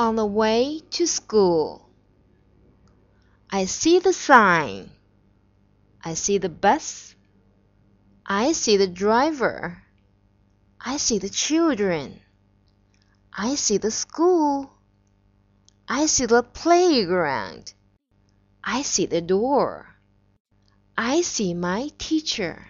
on the way to school. I see the sign. I see the bus. I see the driver. I see the children. I see the school. I see the playground. I see the door. I see my teacher.